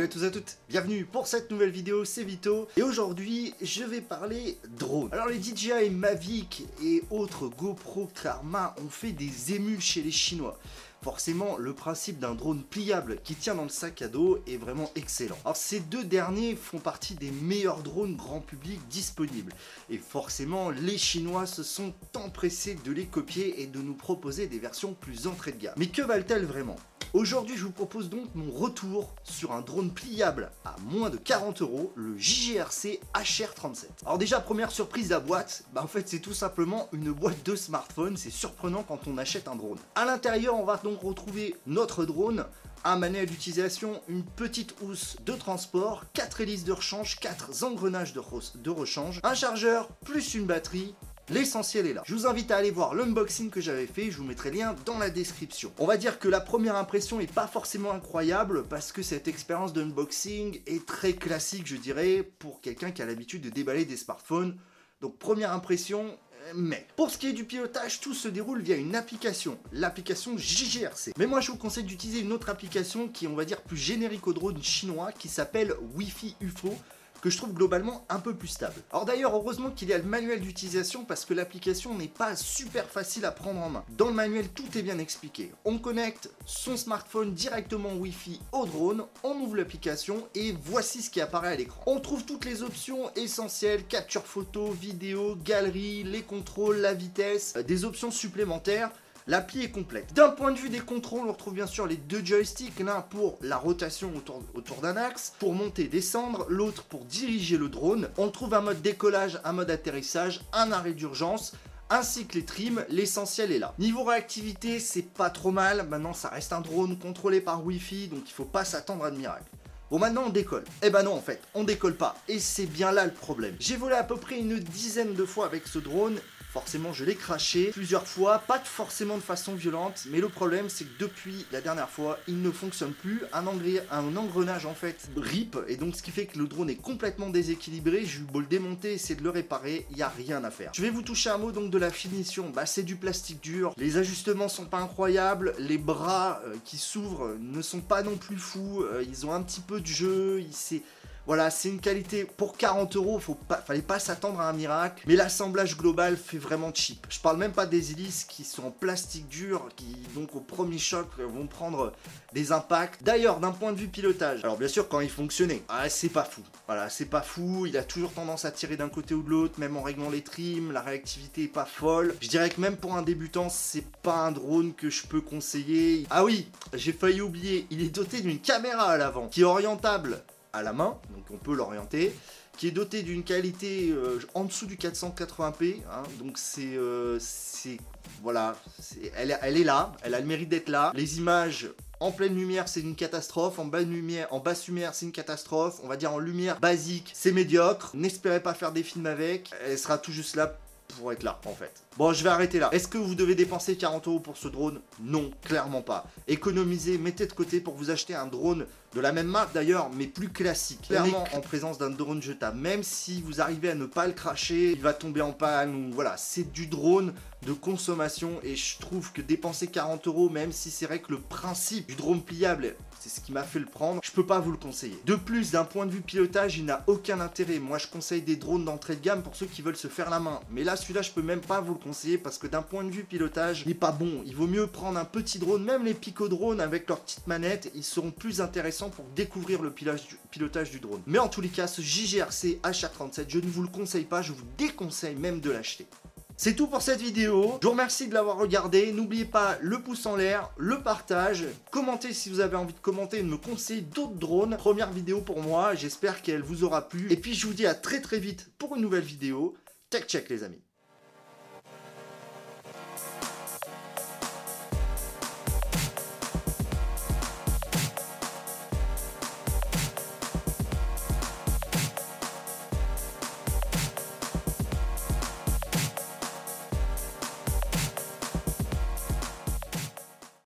Salut à tous et à toutes, bienvenue pour cette nouvelle vidéo, c'est Vito et aujourd'hui je vais parler drone. Alors les DJI Mavic et autres GoPro Karma ont fait des émules chez les Chinois. Forcément, le principe d'un drone pliable qui tient dans le sac à dos est vraiment excellent. Alors ces deux derniers font partie des meilleurs drones grand public disponibles. Et forcément, les Chinois se sont empressés de les copier et de nous proposer des versions plus entrée de gamme. Mais que valent-elles vraiment? Aujourd'hui, je vous propose donc mon retour sur un drone pliable à moins de 40 euros, le JGRC HR37. Alors déjà, première surprise, la boîte, bah en fait c'est tout simplement une boîte de smartphone, c'est surprenant quand on achète un drone. À l'intérieur, on va donc retrouver notre drone, un manuel d'utilisation, une petite housse de transport, 4 hélices de rechange, 4 engrenages de, de rechange, un chargeur, plus une batterie, L'essentiel est là. Je vous invite à aller voir l'unboxing que j'avais fait, je vous mettrai le lien dans la description. On va dire que la première impression n'est pas forcément incroyable parce que cette expérience d'unboxing est très classique, je dirais, pour quelqu'un qui a l'habitude de déballer des smartphones. Donc première impression, mais pour ce qui est du pilotage, tout se déroule via une application, l'application JGRC. Mais moi je vous conseille d'utiliser une autre application qui est on va dire plus générique au drone chinois qui s'appelle Wi-Fi UFO que je trouve globalement un peu plus stable. Alors d'ailleurs, heureusement qu'il y a le manuel d'utilisation parce que l'application n'est pas super facile à prendre en main. Dans le manuel, tout est bien expliqué. On connecte son smartphone directement Wi-Fi au drone, on ouvre l'application et voici ce qui apparaît à l'écran. On trouve toutes les options essentielles, capture photo, vidéo, galerie, les contrôles, la vitesse, euh, des options supplémentaires L'appli est complète. D'un point de vue des contrôles, on retrouve bien sûr les deux joysticks, l'un pour la rotation autour, d'un axe, pour monter et descendre, l'autre pour diriger le drone. On trouve un mode décollage, un mode atterrissage, un arrêt d'urgence, ainsi que les trims, l'essentiel est là. Niveau réactivité, c'est pas trop mal, maintenant ça reste un drone contrôlé par Wi-Fi, donc il faut pas s'attendre à de miracle. Bon maintenant on décolle. Eh ben non en fait, on décolle pas. Et c'est bien là le problème. J'ai volé à peu près une dizaine de fois avec ce drone Forcément, je l'ai craché plusieurs fois, pas forcément de façon violente, mais le problème, c'est que depuis la dernière fois, il ne fonctionne plus. Un, engrenage, en fait, rip, et donc ce qui fait que le drone est complètement déséquilibré. J'ai eu beau le démonter, essayer de le réparer, il n'y a rien à faire. Je vais vous toucher un mot donc de la finition. Bah, c'est du plastique dur. Les ajustements sont pas incroyables. Les bras euh, qui s'ouvrent ne sont pas non plus fous. Euh, ils ont un petit peu de jeu. Il, voilà, c'est une qualité pour 40 euros, faut pas, fallait pas s'attendre à un miracle. Mais l'assemblage global fait vraiment cheap. Je parle même pas des hélices qui sont en plastique dur, qui donc au premier choc vont prendre des impacts. D'ailleurs, d'un point de vue pilotage, alors bien sûr quand il fonctionnait, ah, c'est pas fou. Voilà, c'est pas fou. Il a toujours tendance à tirer d'un côté ou de l'autre, même en réglant les trims. La réactivité est pas folle. Je dirais que même pour un débutant, c'est pas un drone que je peux conseiller. Ah oui, j'ai failli oublier. Il est doté d'une caméra à l'avant qui est orientable à la main, donc on peut l'orienter, qui est doté d'une qualité euh, en dessous du 480p, hein, donc c'est, euh, voilà, elle, elle, est là, elle a le mérite d'être là. Les images en pleine lumière, c'est une catastrophe. En, lumière, en basse lumière, c'est une catastrophe. On va dire en lumière basique, c'est médiocre. N'espérez pas faire des films avec. Elle sera tout juste là pour être là, en fait. Bon, je vais arrêter là. Est-ce que vous devez dépenser 40 euros pour ce drone? Non, clairement pas. Économisez, mettez de côté pour vous acheter un drone de la même marque d'ailleurs, mais plus classique. Clairement en présence d'un drone jetable. Même si vous arrivez à ne pas le cracher, il va tomber en panne ou voilà, c'est du drone de consommation et je trouve que dépenser 40 euros, même si c'est vrai que le principe du drone pliable, c'est ce qui m'a fait le prendre, je peux pas vous le conseiller. De plus, d'un point de vue pilotage, il n'a aucun intérêt. Moi, je conseille des drones d'entrée de gamme pour ceux qui veulent se faire la main. Mais là, celui-là, je peux même pas vous le conseiller parce que d'un point de vue pilotage, il n'est pas bon. Il vaut mieux prendre un petit drone, même les pico-drones avec leur petite manette, ils seront plus intéressants pour découvrir le pilotage du drone. Mais en tous les cas, ce JGRC HR37, je ne vous le conseille pas, je vous déconseille même de l'acheter. C'est tout pour cette vidéo. Je vous remercie de l'avoir regardé. N'oubliez pas le pouce en l'air, le partage. Commentez si vous avez envie de commenter et de me conseiller d'autres drones. Première vidéo pour moi. J'espère qu'elle vous aura plu. Et puis je vous dis à très très vite pour une nouvelle vidéo. Tech check les amis.